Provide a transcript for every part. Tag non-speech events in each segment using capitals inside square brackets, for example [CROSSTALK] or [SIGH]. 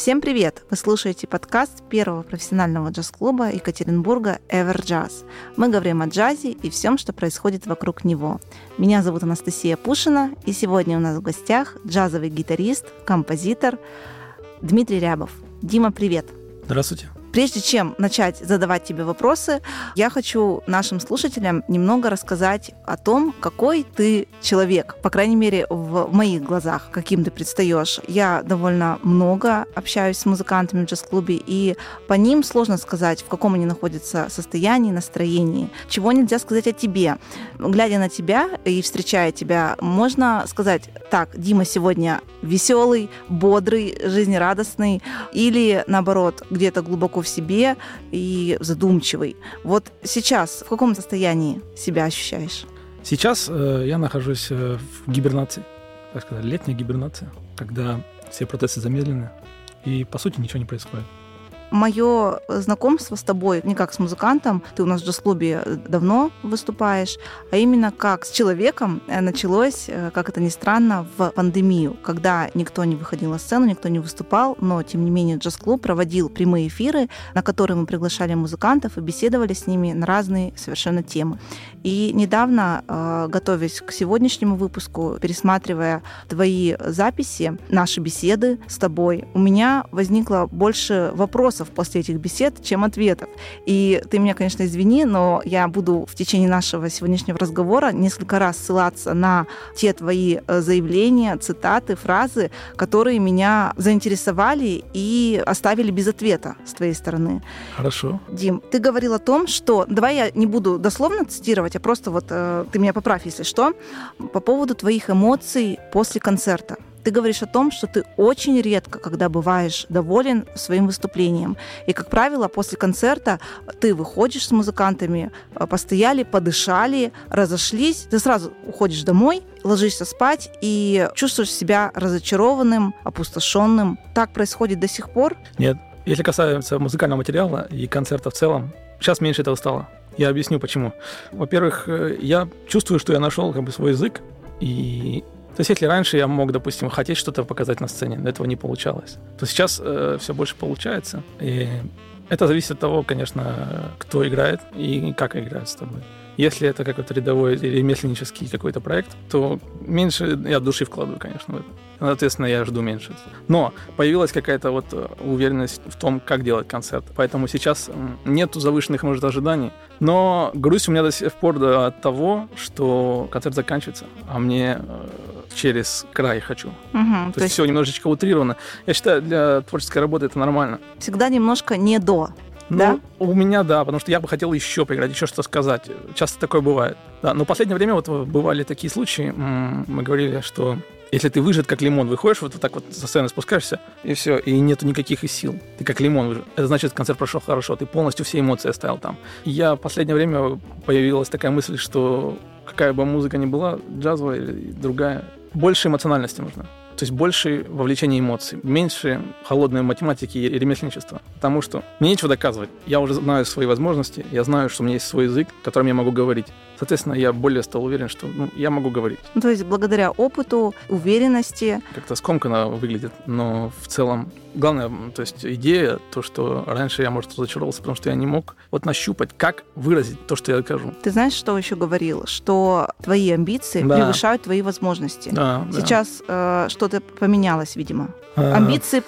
Всем привет! Вы слушаете подкаст первого профессионального джаз-клуба Екатеринбурга Ever Jazz. Мы говорим о джазе и всем, что происходит вокруг него. Меня зовут Анастасия Пушина, и сегодня у нас в гостях джазовый гитарист, композитор Дмитрий Рябов. Дима, привет! Здравствуйте! Прежде чем начать задавать тебе вопросы, я хочу нашим слушателям немного рассказать о том, какой ты человек, по крайней мере, в моих глазах, каким ты предстаешь. Я довольно много общаюсь с музыкантами в джаз-клубе, и по ним сложно сказать, в каком они находятся состоянии, настроении. Чего нельзя сказать о тебе. Глядя на тебя и встречая тебя, можно сказать, так, Дима сегодня веселый, бодрый, жизнерадостный, или наоборот, где-то глубоко в себе и задумчивый. Вот сейчас в каком состоянии себя ощущаешь? Сейчас э, я нахожусь э, в гибернации, так сказать, летняя гибернация, когда все процессы замедлены и, по сути, ничего не происходит мое знакомство с тобой не как с музыкантом, ты у нас в джаз-клубе давно выступаешь, а именно как с человеком э, началось, э, как это ни странно, в пандемию, когда никто не выходил на сцену, никто не выступал, но тем не менее джаз-клуб проводил прямые эфиры, на которые мы приглашали музыкантов и беседовали с ними на разные совершенно темы. И недавно, э, готовясь к сегодняшнему выпуску, пересматривая твои записи, наши беседы с тобой, у меня возникло больше вопросов после этих бесед, чем ответов. И ты меня, конечно, извини, но я буду в течение нашего сегодняшнего разговора несколько раз ссылаться на те твои э, заявления, цитаты, фразы, которые меня заинтересовали и оставили без ответа с твоей стороны. Хорошо. Дим, ты говорил о том, что... Давай я не буду дословно цитировать, а просто вот э, ты меня поправь, если что, по поводу твоих эмоций после концерта. Ты говоришь о том, что ты очень редко, когда бываешь доволен своим выступлением. И, как правило, после концерта ты выходишь с музыкантами, э, постояли, подышали, разошлись, ты сразу уходишь домой, ложишься спать и чувствуешь себя разочарованным, опустошенным. Так происходит до сих пор? Нет. Если касается музыкального материала и концерта в целом, сейчас меньше этого стало. Я объясню почему. Во-первых, э, я чувствую, что я нашел как бы свой язык, и то есть, если раньше я мог, допустим, хотеть что-то показать на сцене, но этого не получалось, то сейчас э, все больше получается. И это зависит от того, конечно, кто играет и как играет с тобой. Если это какой-то рядовой или ремесленнический какой-то проект, то меньше я души вкладываю, конечно, в это. Соответственно, я жду меньше. Но появилась какая-то вот э, уверенность в том, как делать концерт. Поэтому сейчас нету завышенных, может, ожиданий. Но грусть у меня до сих пор от того, что концерт заканчивается, а мне э, через край хочу. Угу, то, то есть все немножечко утрировано. Я считаю, для творческой работы это нормально. Всегда немножко не до. Ну, да? у меня да, потому что я бы хотел еще поиграть, еще что сказать. Часто такое бывает. Да, но в последнее время вот бывали такие случаи, мы говорили, что если ты выжат как лимон, выходишь вот так вот со сцены спускаешься, и все, и нету никаких сил. Ты как лимон выжат. Это значит, концерт прошел хорошо, ты полностью все эмоции оставил там. Я в последнее время появилась такая мысль, что какая бы музыка ни была, джазовая или другая, больше эмоциональности нужно. То есть больше вовлечения эмоций, меньше холодной математики и ремесленничества. Потому что мне нечего доказывать. Я уже знаю свои возможности, я знаю, что у меня есть свой язык, которым я могу говорить. Соответственно, я более стал уверен, что ну, я могу говорить. Ну, то есть благодаря опыту, уверенности. Как-то скомканно выглядит, но в целом главное, то есть идея, то, что раньше я, может, разочаровался, потому что я не мог вот нащупать, как выразить то, что я скажу. Ты знаешь, что еще говорил? Что твои амбиции да. превышают твои возможности. Да, Сейчас да. Э, что-то поменялось, видимо. А... Амбиции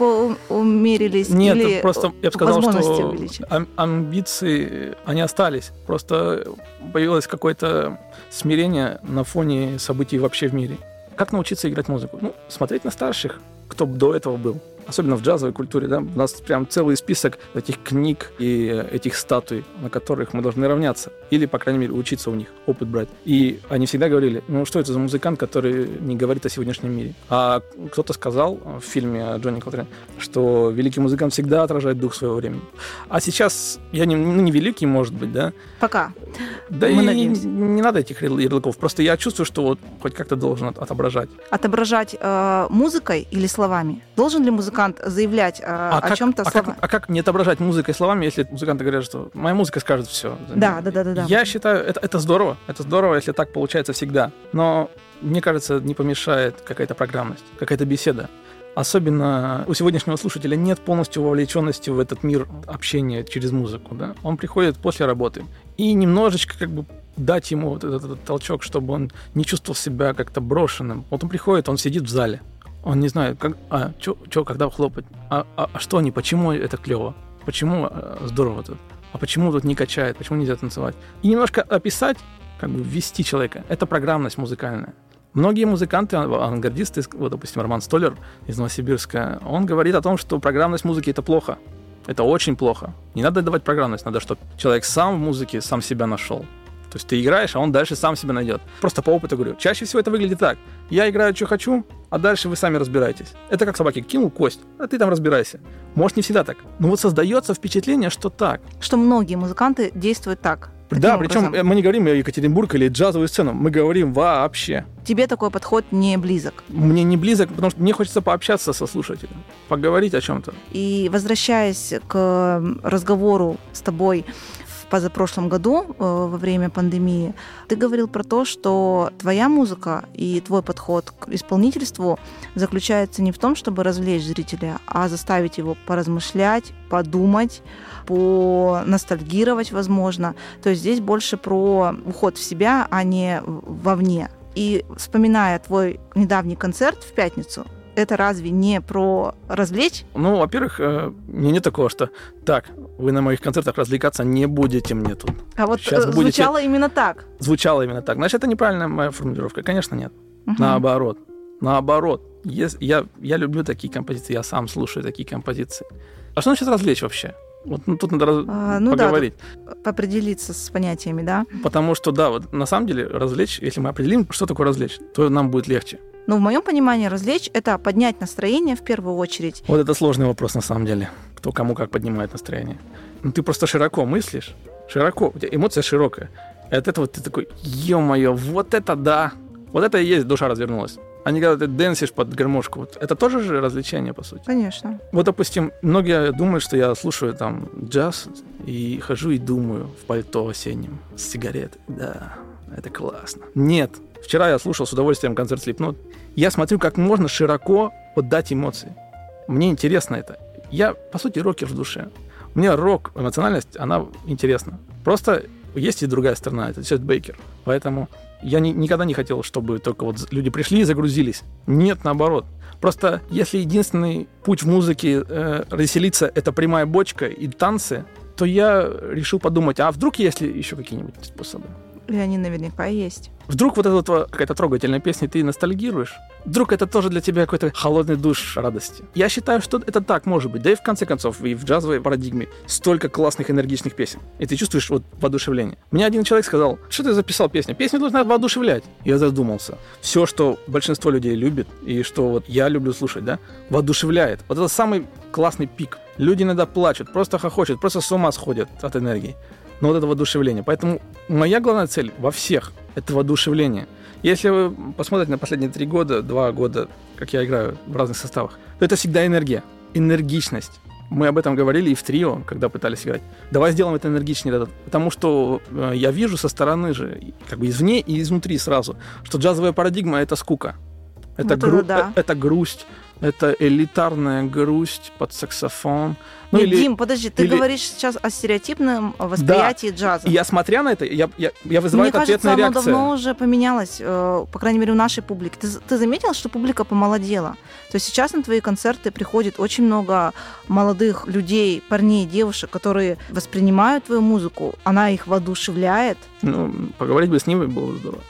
умерились Нет, или просто я бы сказал, что ам- амбиции, они остались. Просто появилось какое-то смирение на фоне событий вообще в мире. Как научиться играть музыку? Ну, смотреть на старших, кто до этого был особенно в джазовой культуре, да, у нас прям целый список этих книг и этих статуй, на которых мы должны равняться. Или, по крайней мере, учиться у них, опыт брать. И они всегда говорили, ну что это за музыкант, который не говорит о сегодняшнем мире. А кто-то сказал в фильме Джонни Колтрейн, что великий музыкант всегда отражает дух своего времени. А сейчас я не, ну, не великий, может быть, да? Пока. Да мы и надеемся. не, надо этих ярлыков. Просто я чувствую, что вот хоть как-то должен отображать. Отображать э, музыкой или словами? Должен ли музыкант заявлять э, а, о чем-то а Как, а как не отображать музыкой словами, если музыканты говорят, что моя музыка скажет все? Да, да, да, да. да. Я считаю, это, это здорово. Это здорово, если так получается всегда. Но мне кажется, не помешает какая-то программность, какая-то беседа. Особенно у сегодняшнего слушателя нет полностью вовлеченности в этот мир общения через музыку. Да? Он приходит после работы. И немножечко как бы дать ему вот этот, этот толчок, чтобы он не чувствовал себя как-то брошенным. Вот он приходит, он сидит в зале. Он не знает, как, а, что, когда хлопать, а, а, а что они, почему это клево, почему а, здорово тут, а почему тут не качает, почему нельзя танцевать. И немножко описать, как бы ввести человека. Это программность музыкальная. Многие музыканты, авангардисты, вот, допустим, Роман Столер из Новосибирска, он говорит о том, что программность музыки — это плохо. Это очень плохо. Не надо давать программность, надо, чтобы человек сам в музыке сам себя нашел. То есть ты играешь, а он дальше сам себя найдет. Просто по опыту говорю. Чаще всего это выглядит так. Я играю, что хочу, а дальше вы сами разбираетесь. Это как собаки. Кинул кость, а ты там разбирайся. Может, не всегда так. Но вот создается впечатление, что так. Что многие музыканты действуют так. Да, причем образом. мы не говорим о Екатеринбург или джазовую сцену, мы говорим вообще. Тебе такой подход не близок? Мне не близок, потому что мне хочется пообщаться со слушателем, поговорить о чем-то. И возвращаясь к разговору с тобой позапрошлом году, э, во время пандемии, ты говорил про то, что твоя музыка и твой подход к исполнительству заключается не в том, чтобы развлечь зрителя, а заставить его поразмышлять, подумать, поностальгировать, возможно. То есть здесь больше про уход в себя, а не вовне. И вспоминая твой недавний концерт в пятницу, это разве не про развлечь? Ну, во-первых, э, мне не такого, что так, вы на моих концертах развлекаться не будете мне тут. А вот Сейчас э, звучало будете... именно так. Звучало именно так. Значит, это неправильная моя формулировка. Конечно, нет. Угу. Наоборот. Наоборот. Я, я люблю такие композиции, я сам слушаю такие композиции. А что значит развлечь вообще? Вот ну, тут надо а, ну, поговорить. Да, определиться с понятиями, да? Потому что, да, вот на самом деле развлечь, если мы определим, что такое развлечь, то нам будет легче. Но в моем понимании развлечь – это поднять настроение в первую очередь. Вот это сложный вопрос на самом деле. Кто кому как поднимает настроение. Ну ты просто широко мыслишь, широко, у тебя эмоция широкая. И от этого ты такой, ё-моё, вот это да, вот это и есть душа развернулась. А не когда ты дэнсишь под гармошку. Вот это тоже же развлечение, по сути. Конечно. Вот, допустим, многие думают, что я слушаю там джаз и хожу и думаю в пальто осеннем с сигаретой. Да, это классно. Нет, Вчера я слушал с удовольствием концерт Slipknot. Я смотрю, как можно широко поддать эмоции. Мне интересно это. Я, по сути, рокер в душе. Мне рок, эмоциональность, она интересна. Просто есть и другая сторона, это Сет Бейкер. Поэтому я ни, никогда не хотел, чтобы только вот люди пришли и загрузились. Нет, наоборот. Просто если единственный путь в музыке э, расселиться — это прямая бочка и танцы, то я решил подумать, а вдруг есть ли еще какие-нибудь способы? И они наверняка есть. Вдруг вот эта вот какая-то трогательная песня, ты ностальгируешь? Вдруг это тоже для тебя какой-то холодный душ радости? Я считаю, что это так может быть. Да и в конце концов, и в джазовой парадигме столько классных энергичных песен. И ты чувствуешь вот воодушевление. Мне один человек сказал, что ты записал песню? Песня должна воодушевлять. Я задумался. Все, что большинство людей любит, и что вот я люблю слушать, да, воодушевляет. Вот это самый классный пик. Люди иногда плачут, просто хохочут, просто с ума сходят от энергии но вот это воодушевление. Поэтому моя главная цель во всех – это воодушевление. Если вы посмотрите на последние три года, два года, как я играю в разных составах, то это всегда энергия, энергичность. Мы об этом говорили и в трио, когда пытались играть. Давай сделаем это энергичнее, потому что э, я вижу со стороны же, как бы извне и изнутри сразу, что джазовая парадигма – это скука. Это, вот гру- да. Э, это грусть, это элитарная грусть под саксофон. Ну, Нет, или, Дим, подожди, ты или... говоришь сейчас о стереотипном восприятии да. джаза. я смотря на это, я, я, я вызываю Мне ответная кажется, реакция. оно давно уже поменялось, э, по крайней мере, у нашей публики. Ты, ты заметил, что публика помолодела? То есть сейчас на твои концерты приходит очень много молодых людей, парней, девушек, которые воспринимают твою музыку, она их воодушевляет. Ну, поговорить бы с ними было бы здорово.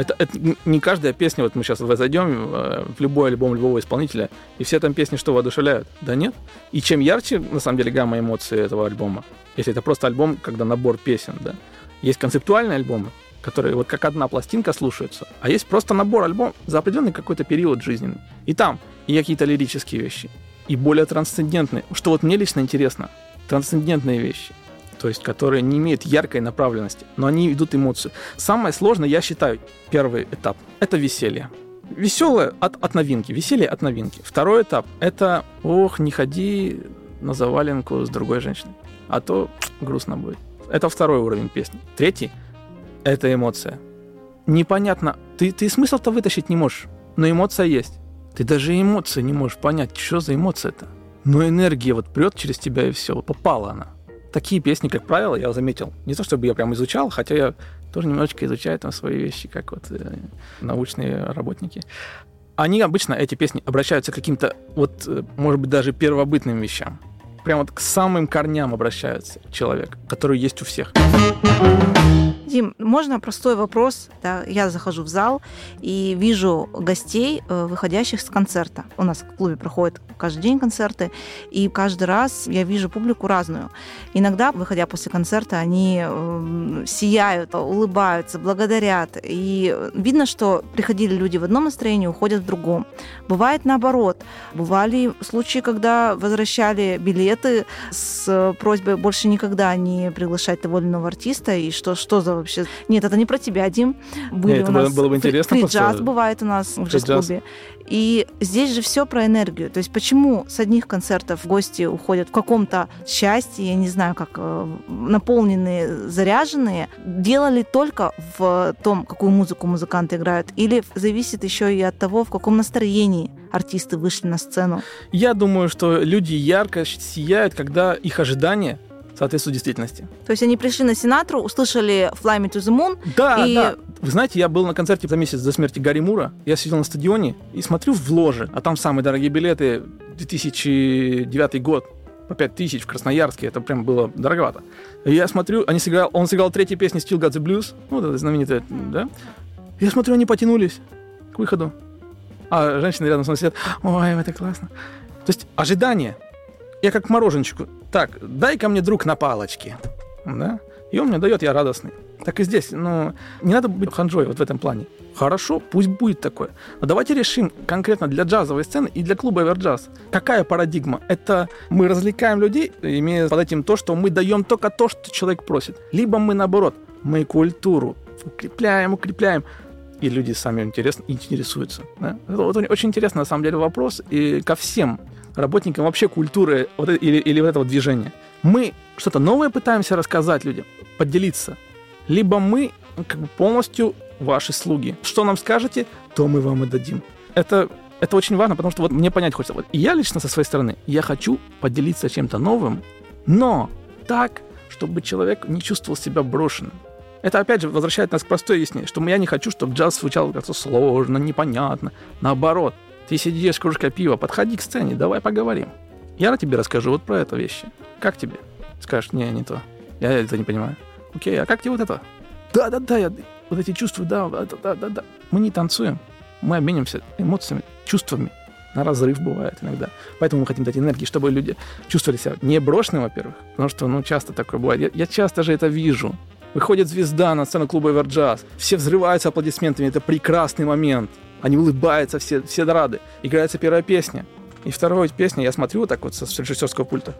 Это, это не каждая песня, вот мы сейчас зайдем э, в любой альбом любого исполнителя, и все там песни что, воодушевляют? Да нет. И чем ярче, на самом деле, гамма эмоций этого альбома, если это просто альбом, когда набор песен, да, есть концептуальные альбомы, которые вот как одна пластинка слушаются, а есть просто набор альбом за определенный какой-то период жизненный. И там и какие-то лирические вещи, и более трансцендентные. Что вот мне лично интересно, трансцендентные вещи то есть которые не имеют яркой направленности, но они ведут эмоцию. Самое сложное, я считаю, первый этап — это веселье. Веселое от, от новинки, веселье от новинки. Второй этап — это «Ох, не ходи на заваленку с другой женщиной, а то грустно будет». Это второй уровень песни. Третий — это эмоция. Непонятно, ты, ты смысл-то вытащить не можешь, но эмоция есть. Ты даже эмоции не можешь понять, что за эмоция это. Но энергия вот прет через тебя и все, попала она. Такие песни, как правило, я заметил. Не то, чтобы я прям изучал, хотя я тоже немножечко изучаю там свои вещи, как вот э, научные работники. Они обычно, эти песни, обращаются к каким-то, вот, э, может быть, даже первобытным вещам. Прямо вот к самым корням обращаются человек, который есть у всех. Дим, можно простой вопрос? Да, я захожу в зал и вижу гостей, э, выходящих с концерта. У нас в клубе проходят каждый день концерты, и каждый раз я вижу публику разную. Иногда, выходя после концерта, они э, сияют, улыбаются, благодарят. И видно, что приходили люди в одном настроении, уходят в другом. Бывает наоборот. Бывали случаи, когда возвращали билеты с просьбой больше никогда не приглашать того или иного артиста, и что, что за вообще... Нет, это не про тебя, Дим. Были Нет, у нас... было бы интересно. Фри джаз бывает у нас в джаз-клубе. И здесь же все про энергию. То есть почему с одних концертов гости уходят в каком-то счастье, я не знаю, как э, наполненные, заряженные, делали только в том, какую музыку музыканты играют, или зависит еще и от того, в каком настроении артисты вышли на сцену? Я думаю, что люди ярко сияют, когда их ожидания соответствует действительности. То есть они пришли на Синатру, услышали Fly Me to the Moon. Да, и... да. Вы знаете, я был на концерте за месяц до смерти Гарри Мура. Я сидел на стадионе и смотрю в ложе, а там самые дорогие билеты 2009 год по 5 тысяч в Красноярске. Это прям было дороговато. И я смотрю, они сыграл, он сыграл третьей песни Still Got the Blues, ну, это знаменитая, да? Я смотрю, они потянулись к выходу. А женщины рядом со мной сидят, ой, это классно. То есть ожидание – я как мороженчику. Так, дай ко мне друг на палочке. Да? И он мне дает, я радостный. Так и здесь. Ну, не надо быть ханжой вот в этом плане. Хорошо, пусть будет такое. Но давайте решим конкретно для джазовой сцены и для клуба Эверджаз. Какая парадигма? Это мы развлекаем людей, имея под этим то, что мы даем только то, что человек просит. Либо мы наоборот, мы культуру укрепляем, укрепляем и люди сами интересно, интересуются. Да? Вот очень интересный, на самом деле, вопрос и ко всем работникам вообще культуры вот, или, или вот этого движения. Мы что-то новое пытаемся рассказать людям, поделиться. Либо мы ну, как бы полностью ваши слуги. Что нам скажете, то мы вам и дадим. Это, это очень важно, потому что вот мне понять хочется. Вот я лично со своей стороны, я хочу поделиться чем-то новым, но так, чтобы человек не чувствовал себя брошенным. Это, опять же, возвращает нас к простой ясне, что я не хочу, чтобы джаз звучал как-то сложно, непонятно. Наоборот, ты сидишь, кружка пива, подходи к сцене, давай поговорим. Я тебе расскажу вот про эту вещи. Как тебе? Скажешь, не, не то. Я это не понимаю. Окей, а как тебе вот это? Да, да, да, я вот эти чувства, да, да, да, да, да. Мы не танцуем, мы обменимся эмоциями, чувствами. На разрыв бывает иногда. Поэтому мы хотим дать энергии, чтобы люди чувствовали себя не брошенными, во-первых, потому что, ну, часто такое бывает. Я, я часто же это вижу. Выходит звезда на сцену клуба Эверджаз, все взрываются аплодисментами, это прекрасный момент. Они улыбаются, все, все рады. Играется первая песня. И вторая песня, я смотрю вот так вот с режиссерского пульта.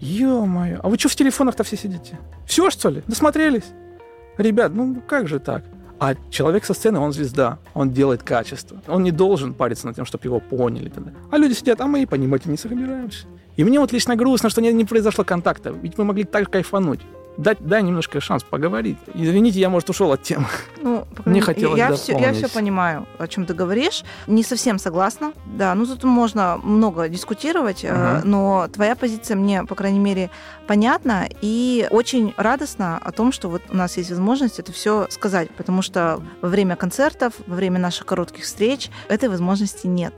Ё-моё, а вы что в телефонах-то все сидите? Все, что ли? Досмотрелись? Ребят, ну как же так? А человек со сцены, он звезда, он делает качество. Он не должен париться над тем, чтобы его поняли. Тогда. А люди сидят, а мы и понимать не собираемся. И мне вот лично грустно, что не, не произошло контакта. Ведь мы могли так кайфануть дай, дай немножко шанс поговорить. Извините, я, может, ушел от темы. Ну, [LAUGHS] Мне хотелось я все, я все понимаю, о чем ты говоришь. Не совсем согласна. Да, ну зато можно много дискутировать, uh но твоя позиция мне, по крайней мере, понятна и очень радостно о том, что вот у нас есть возможность это все сказать, потому что во время концертов, во время наших коротких встреч этой возможности нет.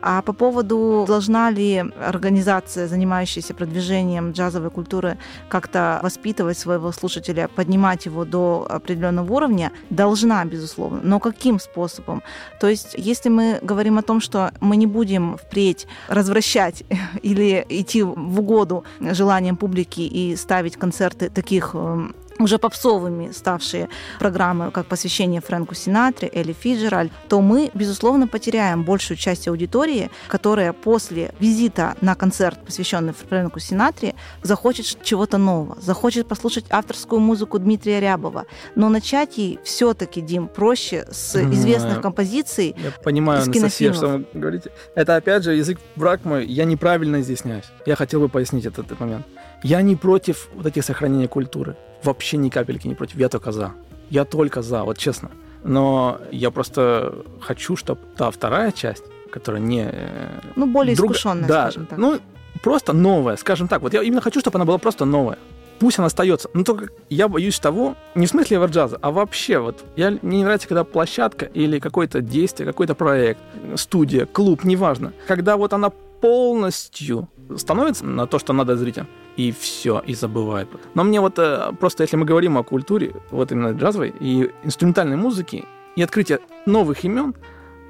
А по поводу, должна ли организация, занимающаяся продвижением джазовой культуры, как-то воспитывать своего слушателя, поднимать его до определенного уровня, должна, безусловно. Но каким способом? То есть, если мы говорим о том, что мы не будем впредь развращать [LAUGHS] или идти в угоду желаниям публики и ставить концерты таких эм, уже попсовыми ставшие программы, как посвящение Фрэнку Синатре, Элли Фиджераль, то мы, безусловно, потеряем большую часть аудитории, которая после визита на концерт, посвященный Фрэнку Синатре, захочет чего-то нового, захочет послушать авторскую музыку Дмитрия Рябова. Но начать ей все-таки, Дим, проще с известных композиций. Я понимаю, Анастасия, что вы говорите. Это, опять же, язык брак мой, я неправильно изъясняюсь. Я хотел бы пояснить этот, этот момент. Я не против вот этих сохранения культуры вообще ни капельки не против. Я только за. Я только за, вот честно. Но я просто хочу, чтобы та вторая часть, которая не... э, Ну, более друг- искушенная, да, скажем так. ну, просто новая, скажем так. Вот я именно хочу, чтобы она была просто новая. Пусть она остается. Но только я боюсь того, не в смысле эверджаза, а вообще вот. Я, мне не нравится, когда площадка или какое-то действие, какой-то проект, студия, клуб, неважно. Когда вот она полностью становится на то, что надо зрителям, и все, и забывает. Но мне вот э, просто, если мы говорим о культуре, вот именно джазовой и инструментальной музыки, и открытие новых имен,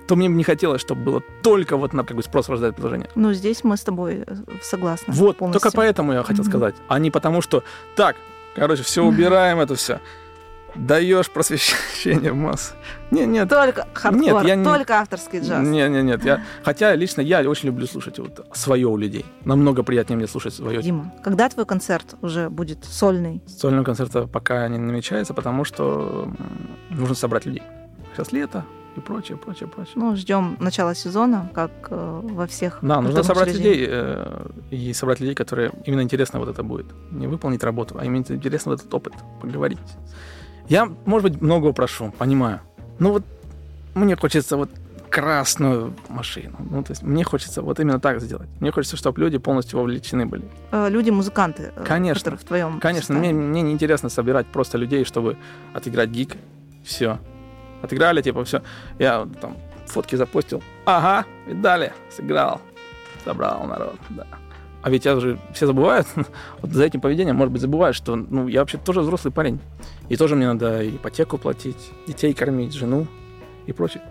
то мне бы не хотелось, чтобы было только вот на как бы спрос рождает предложение. Ну, здесь мы с тобой э, согласны. Вот, полностью. только поэтому я хотел Мгм. сказать, а не потому что, так, короче, все убираем это все, даешь просвещение в массы. Не, нет, Только хардкор, Нет, я не- только авторский джаз. не, не, нет, я, хотя лично я очень люблю слушать вот свое у людей. Намного приятнее мне слушать свое. Дима, когда твой концерт уже будет сольный? Сольного концерта пока не намечается, потому что нужно собрать людей. Сейчас лето и прочее, прочее, прочее. Ну, ждем начала сезона, как э, во всех. Да, нужно собрать людей э, и собрать людей, которые именно интересно вот это будет. Не выполнить работу, а именно интересно вот этот опыт, поговорить. Я, может быть, многого прошу, понимаю. Но вот мне хочется вот красную машину. Ну, то есть мне хочется вот именно так сделать. Мне хочется, чтобы люди полностью вовлечены были. Э, Люди-музыканты, э, Конечно. которые в твоем Конечно, мне, мне не интересно собирать просто людей, чтобы отыграть гик. Все. Отыграли, типа, все. Я там фотки запостил. Ага, видали, сыграл. Собрал народ, да. А ведь я уже все забывают, [LAUGHS] вот за этим поведением, может быть, забывают, что ну, я вообще тоже взрослый парень. И тоже мне надо ипотеку платить, детей кормить, жену и прочее.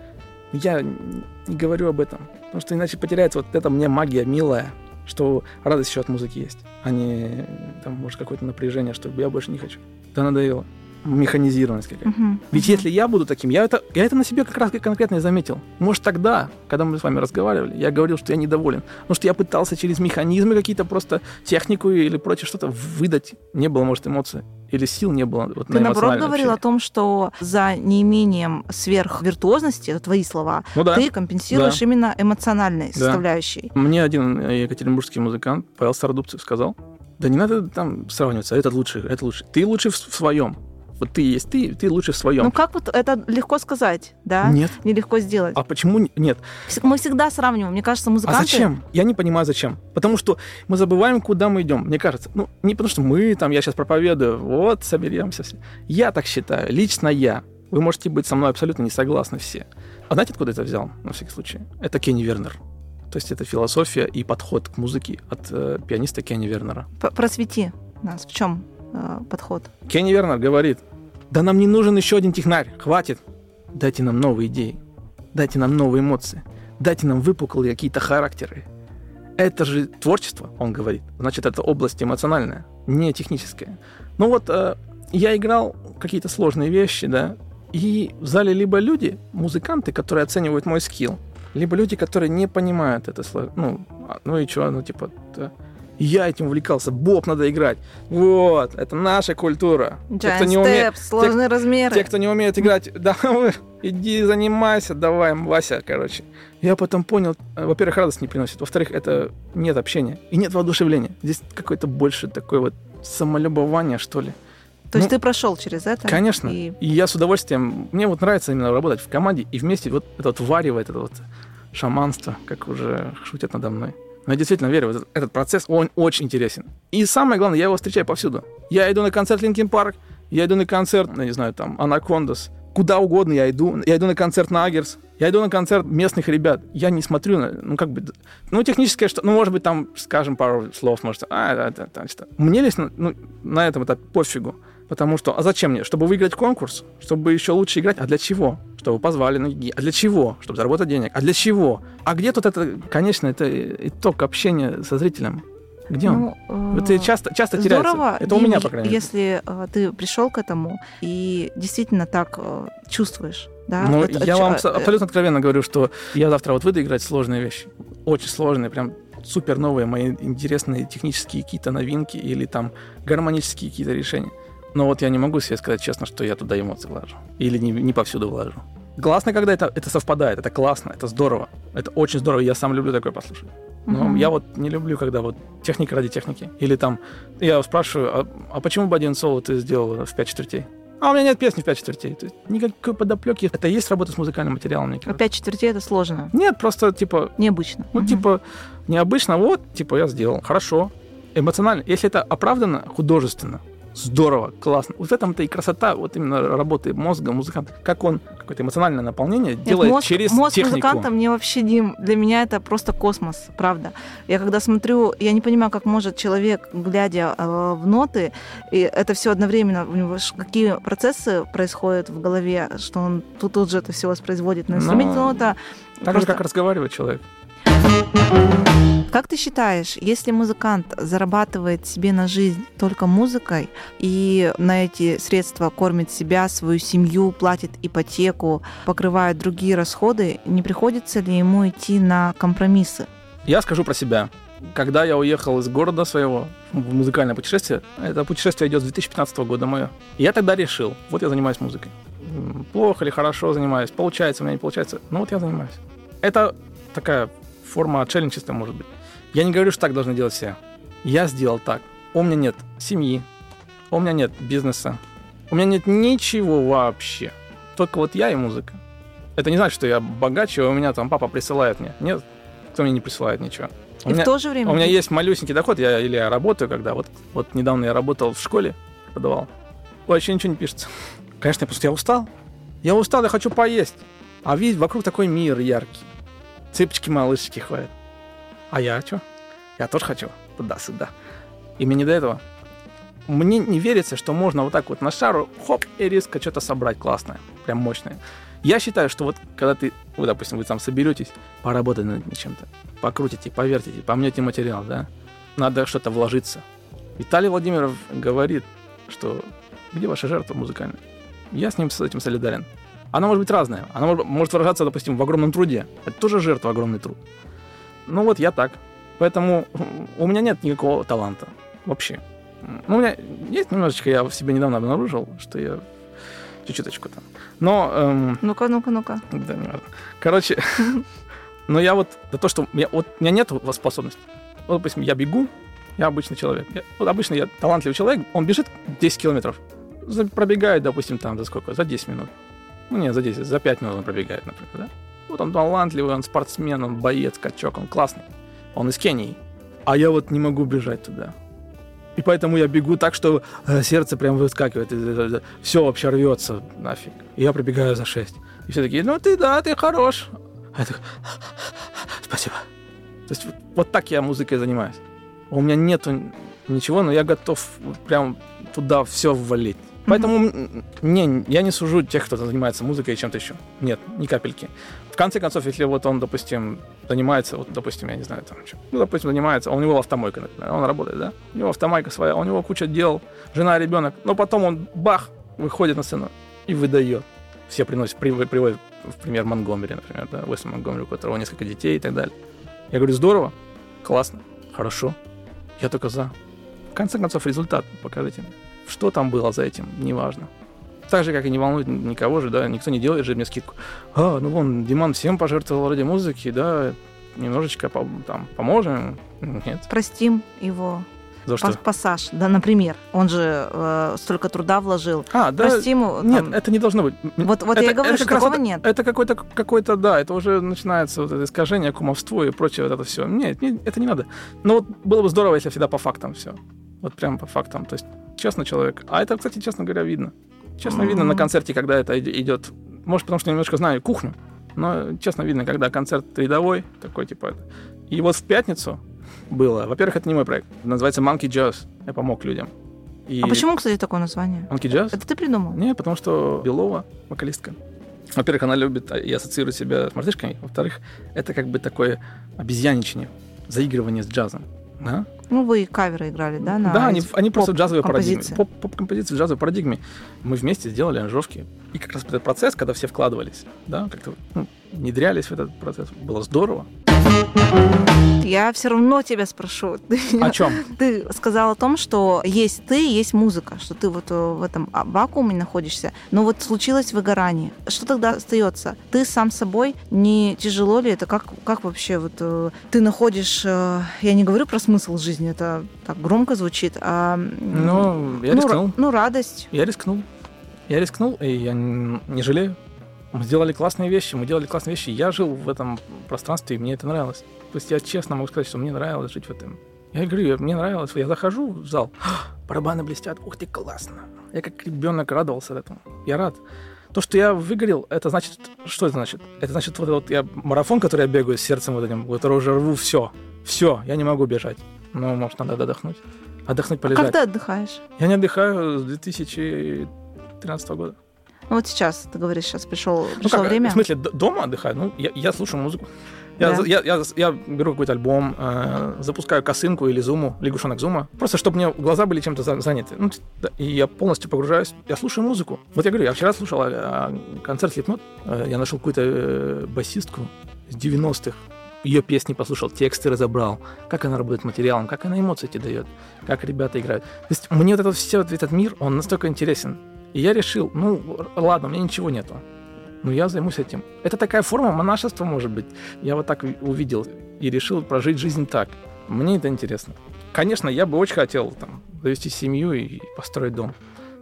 Я не говорю об этом, потому что иначе потеряется вот эта мне магия милая, что радость еще от музыки есть, а не там, может, какое-то напряжение, что я больше не хочу. Да надоело. Механизированность какая-то. Мгм, Ведь мгм. если я буду таким, я это, я это на себе как раз конкретно и заметил. Может, тогда, когда мы с вами разговаривали, я говорил, что я недоволен. Потому что я пытался через механизмы какие-то просто технику или прочее что-то выдать. Не было, может, эмоций. Или сил не было. Вот, Ты, на наоборот, говорил о том, что за неимением сверхвиртуозности, это твои слова, Ну да. ты компенсируешь Да. именно эмоциональной Да. составляющей. Мне один екатеринбургский музыкант, Павел Стародубцев, сказал, да не надо там сравниваться, этот лучше, это лучше. Ты лучше в своем. Вот ты есть ты, ты лучше в своем. Ну как вот это легко сказать, да? Нет. Нелегко сделать. А почему не- нет? Мы всегда сравниваем. Мне кажется, А музыканты... зачем? Я не понимаю, зачем. Потому что мы забываем, куда мы идем. Мне кажется, ну, не потому что мы там, я сейчас проповедую, вот, соберемся все. Я так считаю, лично я. Вы можете быть со мной абсолютно не согласны все. А знаете, откуда это взял, на всякий случай? Это Кенни Вернер. То есть это философия и подход к музыке от э, пианиста Кенни Вернера. Просвети нас. В чем подход? Кенни Вернер говорит, да нам не нужен еще один технарь, хватит. Дайте нам новые идеи, дайте нам новые эмоции, дайте нам выпуклые какие-то характеры. Это же творчество, он говорит. Значит, это область эмоциональная, не техническая. Ну вот, э, я играл какие-то сложные вещи, да, и в зале либо люди, музыканты, которые оценивают мой скилл, либо люди, которые не понимают это, ну, а, ну и что, ну типа, я этим увлекался, боб надо играть. Вот, это наша культура. Те, кто Giant не умеет, сложные размеры. те, кто не умеет играть, [LAUGHS] да, вы, иди занимайся, давай, Вася, короче. Я потом понял, э, во-первых, радость не приносит, во-вторых, это нет общения и нет воодушевления. Здесь какое-то больше такое вот самолюбование, что ли. То есть Ну, ты прошел через это? Конечно. И И я с удовольствием... Мне вот нравится именно работать в команде и вместе вот это вот варево, это вот шаманство, как уже шутят надо мной. Но я действительно верю, этот, этот процесс, он очень интересен. И самое главное, я его встречаю повсюду. Я иду на концерт Linkin Park, я иду на концерт, ну, не знаю, там, Anacondaz, куда угодно я иду. Я иду на концерт Нагерс, я иду на концерт местных ребят. Я не смотрю на, ну, как бы, ну, техническое, что, ну, может быть, там, скажем пару слов, может, а, это, это, это. Мне лично, ну, на этом этапе пофигу. Потому что, а зачем мне? Чтобы выиграть конкурс? Чтобы еще лучше играть? А для чего? Чтобы позвали на гиги. А для чего? Чтобы заработать денег. А для чего? А где тут это, конечно, это итог общения со зрителем? Где он? ну, Это часто, часто Здорово, теряется. Это у меня, по крайней мере. если э, ты пришел к этому и действительно так э, чувствуешь, да? Ну, это- я чё- вам э, абсолютно откровенно говорю, что я завтра вот выйду играть сложные вещи. Очень сложные, прям супер новые, мои интересные технические какие-то новинки или там гармонические какие-то решения. Но вот я не могу себе сказать честно, что я туда эмоции вложу. Или не, не повсюду вложу. Классно, когда это, это совпадает, это классно, это здорово. Это очень здорово, я сам люблю такое послушать. Но Мгм. я вот не люблю, когда вот техника ради техники. Или там, я спрашиваю, а, а почему бы один соло ты сделал в пять четвертей? А у меня нет песни в пять четвертей. То есть никакой подоплеки. Это и есть работа с музыкальным материалом, мне А кажется. пять четвертей это сложно. Нет, просто типа, Необычно. ну Мгм. типа, необычно, вот, типа, я сделал. Хорошо. Эмоционально. Если это оправдано, художественно, здорово, классно. Вот в этом-то и красота вот именно работы мозга музыканта. Как он какое-то эмоциональное наполнение Нет, делает мозг, через мозг технику. музыканта мне вообще, Дим, для меня это просто космос, правда. Я когда смотрю, я не понимаю, как может человек, глядя э, в ноты, и это все одновременно, у него какие процессы происходят в голове, что он тут, тут же это все воспроизводит на Ну, инструменте, ну, это Так же, просто- как разговаривает человек. Как ты считаешь, если музыкант зарабатывает себе на жизнь только музыкой и на эти средства кормит себя, свою семью, платит ипотеку, покрывает другие расходы, не приходится ли ему идти на компромиссы? Я скажу про себя. Когда я уехал из города своего в музыкальное путешествие, это путешествие идет с 2015 года мое. Я тогда решил, вот я занимаюсь музыкой. Плохо или хорошо занимаюсь, получается у меня не получается, но вот я занимаюсь. Это такая форма отшельничества, может быть. Я не говорю, что так должны делать все. Я сделал так. У меня нет семьи, у меня нет бизнеса, у меня нет ничего вообще. Только вот я и музыка. Это не значит, что я богаче, а у меня там папа присылает мне. Нет, кто мне не присылает ничего. У И меня, в то же время... у меня есть малюсенький доход, я, или я работаю, когда вот, вот недавно я работал в школе, преподавал. Вообще ничего не пишется. Конечно, я просто я устал. Я устал, я хочу поесть. А видишь, вокруг такой мир яркий. Цыпочки малышечки ходят. А я что? Я тоже хочу туда-сюда. И мне не до этого. Мне не верится, что можно вот так вот на шару, хоп, и резко что-то собрать классное, прям мощное. Я считаю, что вот когда ты, вы, допустим, вы там соберетесь, поработать над чем-то, покрутите, повертите, помнете материал, да, надо что-то вложиться. Виталий Владимиров говорит, что где ваша жертва музыкальная? Я с ним с этим солидарен. Она может быть разная. Она может, выражаться, допустим, в огромном труде. Это тоже жертва, огромный труд. Ну вот я так. Поэтому у меня нет никакого таланта. Вообще. Ну, у меня есть немножечко, я в себе недавно обнаружил, что я чуть-чуточку там. Но, эм, Ну-ка, ну-ка, ну-ка. да, не важно. Короче, [LAUGHS] но я вот, за то, что я, вот, у меня нет способности. Вот, допустим, я бегу, я обычный человек. Я- вот обычно я талантливый человек, он бежит 10 километров, пробегает, допустим, там за сколько? За 10 минут. Ну, не, за 10, за 5 минут он пробегает, например, да? Вот он талантливый, он спортсмен, он боец, качок, он классный. Он из Кении. А я вот не могу бежать туда. И поэтому я бегу так, что э, сердце прям выскакивает. Все вообще рвется нафиг. И я пробегаю за 6. И все такие, ну ты да, ты хорош. А я такой, спасибо. То есть вот, вот так я музыкой занимаюсь. У меня нету ничего, но я готов прям туда все ввалить. Поэтому не, я не сужу тех, кто занимается музыкой и чем-то еще. Нет, ни капельки. В конце концов, если вот он, допустим, занимается, вот, допустим, я не знаю, там, чем, ну, допустим, занимается, а у него автомойка, например, он работает, да? У него автомойка своя, у него куча дел, жена, ребенок, но потом он, бах, выходит на сцену и выдает. Все приносят, прив- приводят в пример Монгомери, например, да, Уэсли Монгомери, у которого несколько детей и так далее. Я говорю, здорово, классно, хорошо, я только за. В конце концов, результат покажите мне. Что там было за этим, неважно. Так же, как и не волнует никого же, да, никто не делает же мне скидку. А, ну вон, Диман всем пожертвовал ради музыки, да, немножечко по- там поможем. Нет, Простим его за что? пас- пассаж, да, например. Он же э, столько труда вложил. А, да, Простим его. нет, там. это не должно быть. Вот, вот это- я и говорю, это что такого это- нет. Это какой-то, какой-то, да, это уже начинается вот это искажение, кумовство и прочее вот это все. Нет, не- это не надо. Но вот было бы здорово, если всегда по фактам все. Вот прям по фактам. То есть честно человек. А это, кстати, честно говоря, видно. Честно видно на концерте, когда это иде- идет. Может, потому что я немножко знаю кухню, но честно видно, когда концерт рядовой, такой типа. И вот в пятницу было. Во-первых, это не мой проект. Называется Monkey Jazz. Я помог людям. И... А почему, кстати, такое название? Monkey Jazz? Это ты придумал? Не, потому что Белова, вокалистка. Во-первых, она любит и ассоциирует себя с мартышками. Во-вторых, это как бы такое обезьяничание, заигрывание с джазом. Да, Ну, вы и каверы играли, да? На да они, они просто в джазовой парадигме. поп-композиции. Поп- Поп-композиции в джазовой парадигме. Мы вместе сделали аранжировки. И как раз этот процесс, когда все вкладывались, да, как-то ну, внедрялись в этот процесс, было здорово. Я все равно тебя спрошу. [LAUGHS] О чем? ты сказал о том, что есть ты, есть музыка, что ты вот э, в этом а, вакууме находишься. Но вот случилось выгорание. Что тогда остается? Ты сам собой, не тяжело ли это? Как, как вообще вот э, ты находишь, э, я не говорю про смысл жизни, это так громко звучит, а Ну, я ну, рискнул. ну, радость. Я рискнул. Я рискнул, и я не жалею. Мы сделали классные вещи, мы делали классные вещи. Я жил в этом пространстве, и мне это нравилось. То есть я честно могу сказать, что мне нравилось жить в этом. Я говорю, мне нравилось. Я захожу в зал, [GASPS] барабаны блестят, ух ты, классно. Я как ребенок радовался этому. Я рад. То, что я выгорел, это значит, что это значит? Это значит, вот, вот я марафон, который я бегаю с сердцем вот этим, который уже рву все. Все, я не могу бежать. Ну, может, надо отдохнуть. Отдохнуть, полежать. А как ты отдыхаешь? Я не отдыхаю с 2013 года. Ну вот сейчас, ты говоришь, сейчас пришел, пришло ну, как, время. В смысле, дома отдыхаю? Ну, я, я слушаю музыку. Я, да. я, я, я беру какой-то альбом, э, запускаю косынку или зуму, лягушонок зума, просто чтобы мне глаза были чем-то заняты. Ну, и я полностью погружаюсь, я слушаю музыку. Вот я говорю, я вчера слушал э, концерт Слепнот, э, я нашел какую-то э, басистку с 90-х, ее песни послушал, тексты разобрал, как она работает материалом, как она эмоции тебе дает, как ребята играют. То есть мне вот этот, все, этот мир, он настолько интересен. И я решил, ну, ладно, у меня ничего нету. Но я займусь этим. Это такая форма монашества, может быть. Я вот так увидел и решил прожить жизнь так. Мне это интересно. Конечно, я бы очень хотел там, завести семью и построить дом.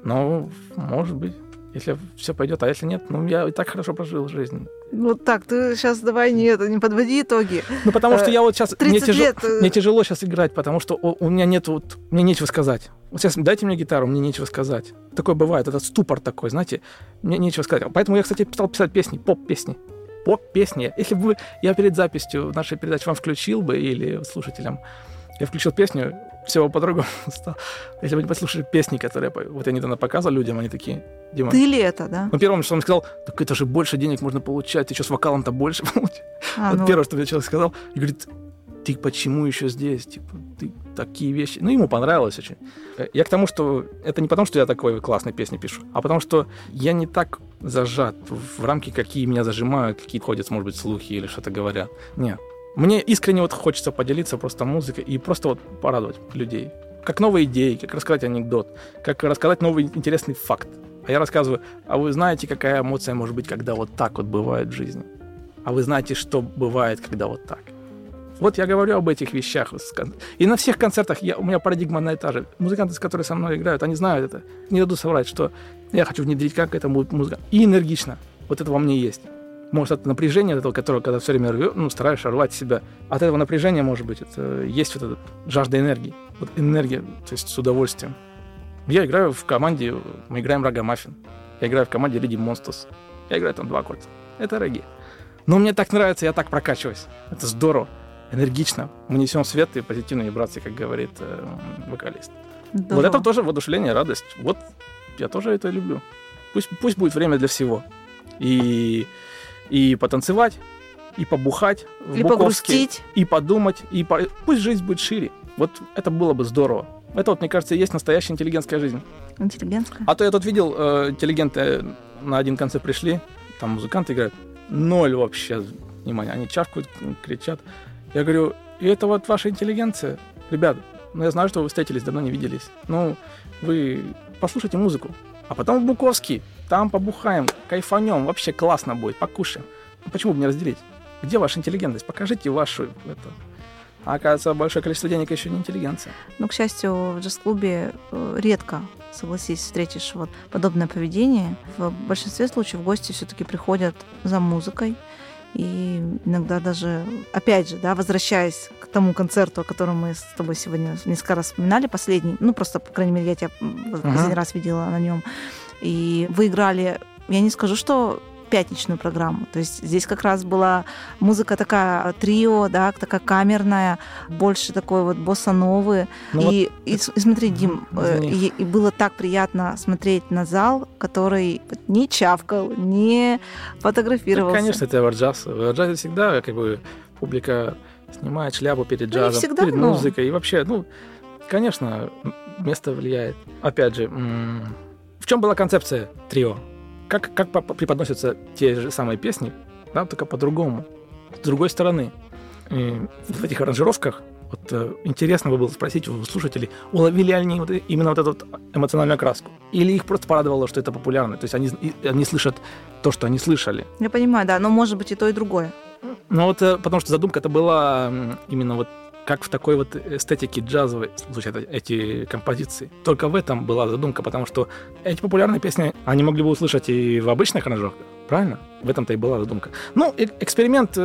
Но, может быть, если все пойдет, а если нет, ну я и так хорошо прожил жизнь. Ну так, ты сейчас давай не это, не подводи итоги. Ну потому что я вот сейчас мне, тяжело, лет... Э, мне тяжело сейчас играть, потому что у, у меня нет вот мне нечего сказать. Вот сейчас дайте мне гитару, мне нечего сказать. Такое бывает, этот ступор такой, знаете, мне нечего сказать. Поэтому я, кстати, стал писать песни, поп-песни. Поп-песни. Если бы я перед записью нашей передачи вам включил бы или слушателям, я включил песню, все по-другому [LAUGHS] стало. Если бы они послушали песни, которые вот я недавно показывал людям, они такие, Дима... Ты ли это, да? Ну, первым, что он сказал, так это же больше денег можно получать, ты что, с вокалом-то больше [LAUGHS] получаешь? А, вот ну... первое, что мне человек сказал, и говорит, ты почему еще здесь? Типа, ты такие вещи. Ну, ему понравилось очень. Э, я к тому, что это не потому, что я такой классной песни пишу, а потому что я не так зажат в рамки, какие меня зажимают, какие ходят, может быть, слухи или что-то говорят. Нет. Мне искренне вот хочется поделиться просто музыкой и просто вот порадовать людей. Как новые идеи, как рассказать анекдот, как рассказать новый интересный факт. А я рассказываю, а вы знаете, какая эмоция может быть, когда вот так вот бывает в жизни? А вы знаете, что бывает, когда вот так? Вот я говорю об этих вещах. И на всех концертах я, у меня парадигма одна и та же. Музыканты, с которыми со мной играют, они знают это. Не дадут соврать, что я хочу внедрить, как это будет музыка. И энергично. Вот это во мне есть может, это напряжение, этого, которое, когда все время рвё, ну, стараешься рвать себя, от этого напряжения, может быть, это есть вот эта жажда энергии. Вот энергия, то есть с удовольствием. Я играю в команде, мы играем Рагамаффин. Я играю в команде Лиди Монстус. Я играю там два аккорда. Это регги. Но мне так нравится, я так прокачиваюсь. Это здорово, энергично. Мы несем свет и позитивные вибрации, как говорит э, вокалист. Да. Вот это тоже воодушевление, радость. Вот я тоже это люблю. Пусть, пусть будет время для всего. И и потанцевать, и побухать в и погрустить, и подумать, и по... пусть жизнь будет шире. Вот это было бы здорово. Это вот, мне кажется, и есть настоящая интеллигентская жизнь. Интеллигентская. А то я тут видел, э, интеллигенты на один концерт пришли, там музыканты играют, ноль вообще внимания. Они чавкают, кричат. Я говорю, и это вот ваша интеллигенция? Ребят, ну я знаю, что вы встретились, давно не виделись. Ну, вы послушайте музыку. А потом в Буковский, там побухаем, кайфанем, вообще классно будет, покушаем. Ну, почему бы не разделить? Где ваша интеллигентность? Покажите вашу это. А оказывается, большое количество денег еще не интеллигенция. Ну, к счастью, в джаз-клубе э, редко, согласись, встретишь вот подобное поведение. В большинстве случаев гости все-таки приходят за музыкой. И иногда даже, опять же, да, возвращаясь к тому концерту, о котором мы с тобой сегодня несколько раз вспоминали, последний, ну просто, по крайней мере, я тебя uh-huh. последний раз видела на нем, и вы играли, я не скажу, что пятничную программу. То есть здесь как раз была музыка такая трио, да, такая камерная, больше такой вот босса-новый. Ну, и, вот... и, и смотри, Дим, э, и, и было так приятно смотреть на зал, который не чавкал, не фотографировался. Ну, конечно, это эверджаз. В всегда как бы публика снимает шляпу перед ну, джазом, всегда, перед но... музыкой. И вообще, ну, конечно, место влияет. Опять же, в чем была концепция трио? как, как преподносятся те же самые песни, да, только по-другому, с другой стороны. И в этих аранжировках вот, э, интересно бы было спросить у слушателей, уловили они вот, именно вот эту вот эмоциональную окраску? Или их просто порадовало, что это популярно? То есть они, они слышат то, что они слышали. Я понимаю, да, но может быть и то, и другое. Ну вот, э, потому что задумка это была именно вот как в такой вот эстетике джазовой звучат эти композиции. Только в этом была задумка, потому что эти популярные песни, они могли бы услышать и в обычных аранжировках, правильно? В этом-то и была задумка. Ну, э- эксперимент,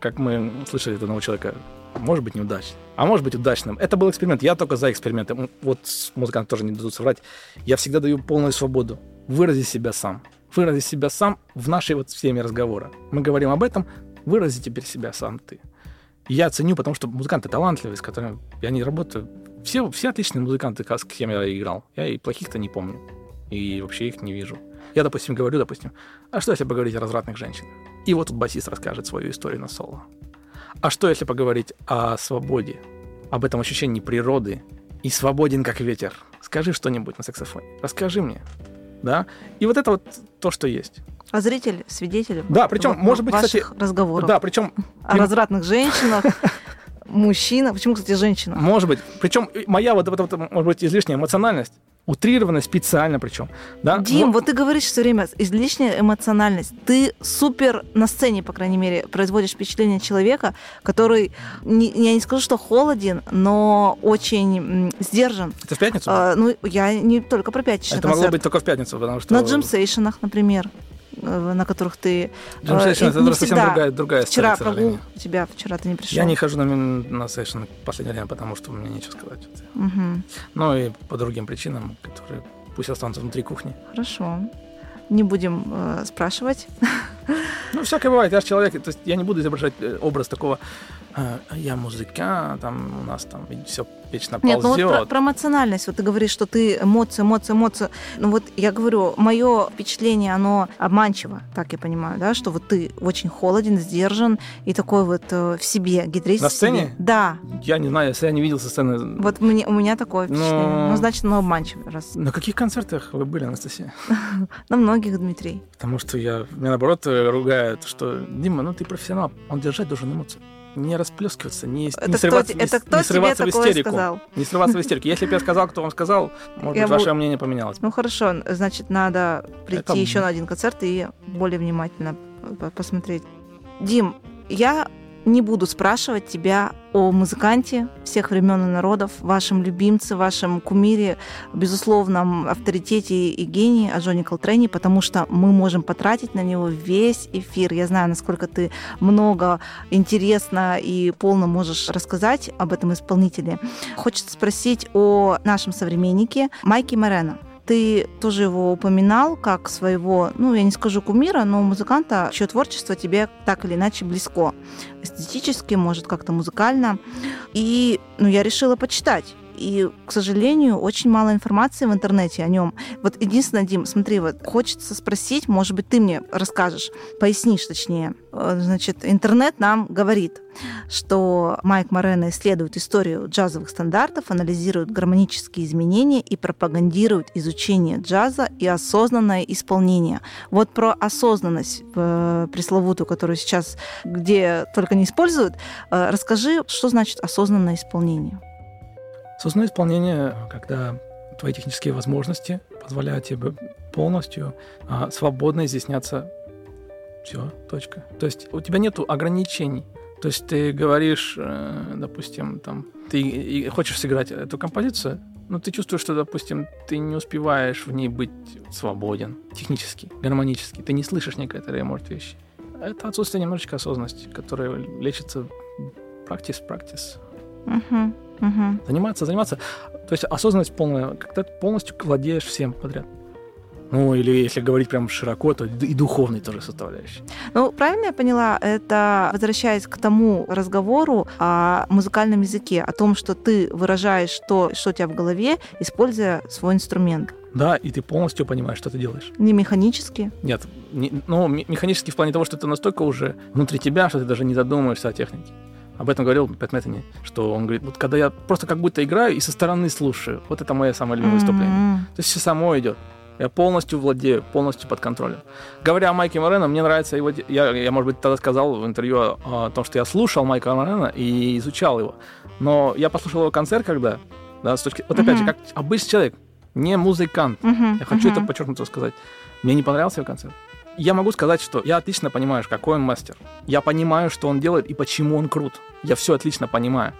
как мы слышали от одного человека, может быть неудачным, а может быть удачным. Это был эксперимент. Я только за эксперименты. Вот музыканты тоже не дадут соврать. Я всегда даю полную свободу. Вырази себя сам. Вырази себя сам в нашей вот теме разговора. Мы говорим об этом, вырази теперь себя сам ты. Я ценю, потому что музыканты талантливые, с которыми я не работаю. Все, все отличные музыканты, с кем я играл. Я и плохих-то не помню. И вообще их не вижу. Я, допустим, говорю, допустим, а что если поговорить о развратных женщинах? И вот тут басист расскажет свою историю на соло. А что если поговорить о свободе, об этом ощущении природы и свободен как ветер? Скажи что-нибудь на саксофоне. Расскажи мне. Да? И вот это вот то, что есть. А зритель, свидетель Да, причем, в- может быть, ваших кстати, разговоров Да, причем о развратных женщинах, [LAUGHS] мужчина. Почему, кстати, женщина? Может быть. Причем моя вот эта, вот, может быть, излишняя эмоциональность, утрированная специально причем. Да? Дим, Ну, вот ты говоришь все время излишняя эмоциональность. Ты супер на сцене, по крайней мере, производишь впечатление человека, который, не- я не скажу, что холоден, но очень сдержан. Это в пятницу? А, ну, я не только про пятничный это могло концерт. быть только в пятницу, потому что... На джемсейшенах, например, на которых ты... Джем э, это не совсем другая, другая Вчера прогул у тебя, вчера ты не пришел. Я не хожу на, на сейшн в последнее время, потому что мне нечего сказать. Мгм. Ну и по другим причинам, которые пусть останутся внутри кухни. Хорошо. Не будем э, спрашивать. [LAUGHS] [LAUGHS] Ну, всякое бывает. Я же человек, то есть я не буду изображать э, образ такого э, я музыкант, там у нас там все вечно Нет, ну вот ползет. про, про эмоциональность. Вот ты говоришь, что ты эмоции, эмоции, эмоции. Ну вот я говорю, мое впечатление, оно обманчиво, так я понимаю, да, что вот ты очень холоден, сдержан и такой вот э, в себе, гитарист На сцене? Да. Я не знаю, если я не видел со сцены. Вот мне, у меня такое впечатление. Ну. Ну, значит, оно обманчиво. Раз. На каких концертах вы были, Анастасия? [LAUGHS] На многих, Дмитрий. Потому что я, меня наоборот э, ругают, что Дима, ну ты профессионал, он держать должен эмоции. Не расплескиваться, не, не Это кто, срываться, не, это с- кто не срываться в истерику. сказал? Не срываться в истерику. Если бы я сказал, кто вам сказал, может Я быть, ваше бу- мнение поменялось. Ну хорошо, значит, надо прийти Это- еще на один концерт и более внимательно по- посмотреть. Дим, я не буду спрашивать тебя о музыканте всех времен и народов, вашем любимце, вашем кумире, безусловном авторитете и гении, о Джонни Колтрене, потому что мы можем потратить на него весь эфир. Я знаю, насколько ты много интересно и полно можешь рассказать об этом исполнителе. Хочется спросить о нашем современнике Майке Морено. Ты тоже его упоминал как своего, ну, я не скажу кумира, но музыканта, чье творчество тебе так или иначе близко. Эстетически, может, как-то музыкально. И, ну, я решила почитать. И, к сожалению, очень мало информации в интернете о нем. Вот единственное, Дим, смотри, вот хочется спросить, может быть, ты мне расскажешь, пояснишь точнее. Э, Значит, интернет нам говорит, что Майк Морено исследует историю джазовых стандартов, анализирует гармонические изменения и пропагандирует изучение джаза и осознанное исполнение. Вот про осознанность э, пресловутую, которую сейчас где только не используют, э, расскажи, что значит осознанное исполнение. Осознанное исполнение, когда твои технические возможности позволяют тебе полностью а, свободно изъясняться. Все, точка. То есть у тебя нету ограничений. То есть ты говоришь, э, допустим, там, ты хочешь сыграть эту композицию, но ты чувствуешь, что, допустим, ты не успеваешь в ней быть свободен технически, гармонически. Ты не слышишь некоторые, может, вещи. Это отсутствие немножечко осознанности, которая лечится практис, практис. Мгм, мгм. Заниматься, заниматься. То есть осознанность полная, когда ты полностью владеешь всем подряд. Ну, или если говорить прям широко, то и духовной тоже составляющей. Ну, правильно я поняла, это возвращаясь к тому разговору о музыкальном языке, о том, что ты выражаешь то, что у тебя в голове, используя свой инструмент. Да, и ты полностью понимаешь, что ты делаешь. Не механически. Нет, не- ну, ме- механически в плане того, что это настолько уже внутри тебя, что ты даже не задумываешься о технике. Об этом говорил Пэт Мэттани, что он говорит, вот когда я просто как будто играю и со стороны слушаю, вот это мое самое любимое выступление. М. То есть все само идет. Я полностью владею, полностью под контролем. Говоря о Майке Морено, мне нравится его... Я, я, может быть, тогда сказал в интервью о, о том, что я слушал Майка Морено и изучал его. Но я послушал его концерт когда, да, с точки... Вот опять же, Мгм. как обычный человек, не музыкант. Мгм, Я хочу это мгм. подчеркнуто сказать. Мне не понравился его концерт. Я могу сказать, что я отлично понимаю, какой он мастер. Я понимаю, что он делает и почему он крут. Я все отлично понимаю.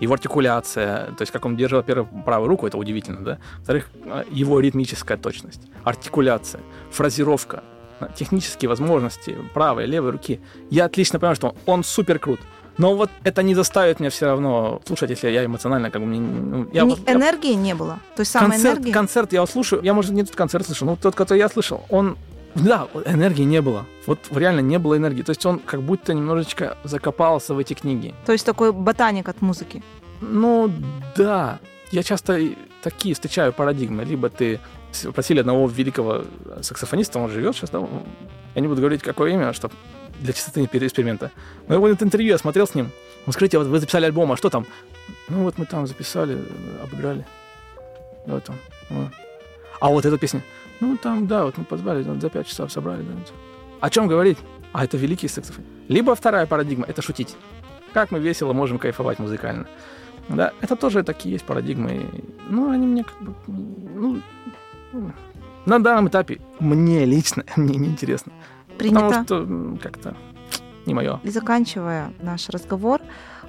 его артикуляция, то есть как он держал, во-первых, правую руку, это удивительно, да? Во-вторых, э, его ритмическая точность, артикуляция, фразировка, э, технические возможности правой левой руки. Я отлично понимаю, что он супер крут. Но вот это не заставит меня все равно слушать, если я эмоционально как бы... Ну, я, не, я, энергии не было? То есть самой концерт, энергии? Концерт я слушаю, я, может, не тот концерт слышал, но тот, который я слышал, он да, энергии не было. Вот реально не было энергии. То есть он как будто немножечко закопался в эти книги. То есть такой ботаник от музыки. Ну, да. Я часто такие встречаю парадигмы. Либо ты просили одного великого саксофониста, он живет сейчас, да? Я не буду говорить, какое имя, чтобы для чистоты эксперимента. Но его это интервью я смотрел с ним. Он, скажите, вот вы записали альбом, а что там? Ну вот мы там записали, обыграли. Вот там. Вот. А вот эта песня. Ну, там, да, вот мы позвали, за пять часов собрали. Да. О чем говорить? А это великий саксофон. Либо вторая парадигма — это шутить. Как мы весело можем кайфовать музыкально. Да, это тоже такие есть парадигмы. Ну, они мне как бы... Ну, на данном этапе мне лично, [LAUGHS] мне неинтересно. Принято. Потому что как-то не мое. И заканчивая наш разговор,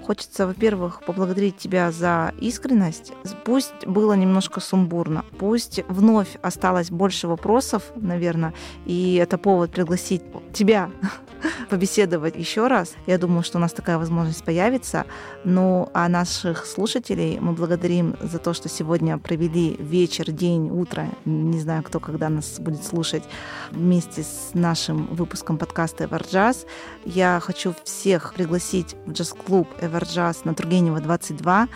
Хочется, во-первых, поблагодарить тебя за искренность. Пусть было немножко сумбурно, пусть вновь осталось больше вопросов, наверное, и это повод пригласить тебя [LAUGHS] побеседовать еще раз. Я думаю, что у нас такая возможность появится. Ну, а наших слушателей мы благодарим за то, что сегодня провели вечер, день, утро, не знаю, кто когда нас будет слушать, вместе с нашим выпуском подкаста «Эварджаз». Я хочу всех пригласить в джаз-клуб Эверджаз на Тургенева 22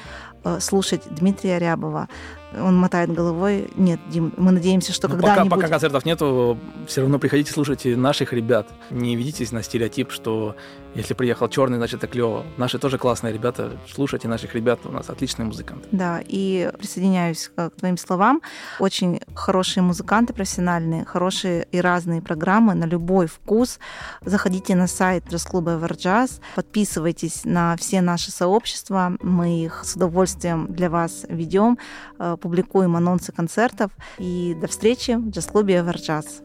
э, слушать Дмитрия Рябова, он мотает головой. Нет, Дим, мы надеемся, что ну, когда-нибудь... Пока, пока концертов нету, все равно приходите, слушайте наших ребят. Не ведитесь на стереотип, что если приехал черный, значит это клево. Наши тоже классные ребята. Слушайте наших ребят, у нас отличные музыканты. Да, и присоединяюсь к твоим словам. Очень хорошие музыканты профессиональные, хорошие и разные программы на любой вкус. Заходите на сайт джаз-клуба Everjazz, подписывайтесь на все наши сообщества. Мы их с удовольствием для вас ведем публикуем анонсы концертов. И до встречи в джаз-клубе Everjazz.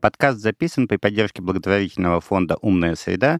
Подкаст записан при поддержке благотворительного фонда «Умная среда»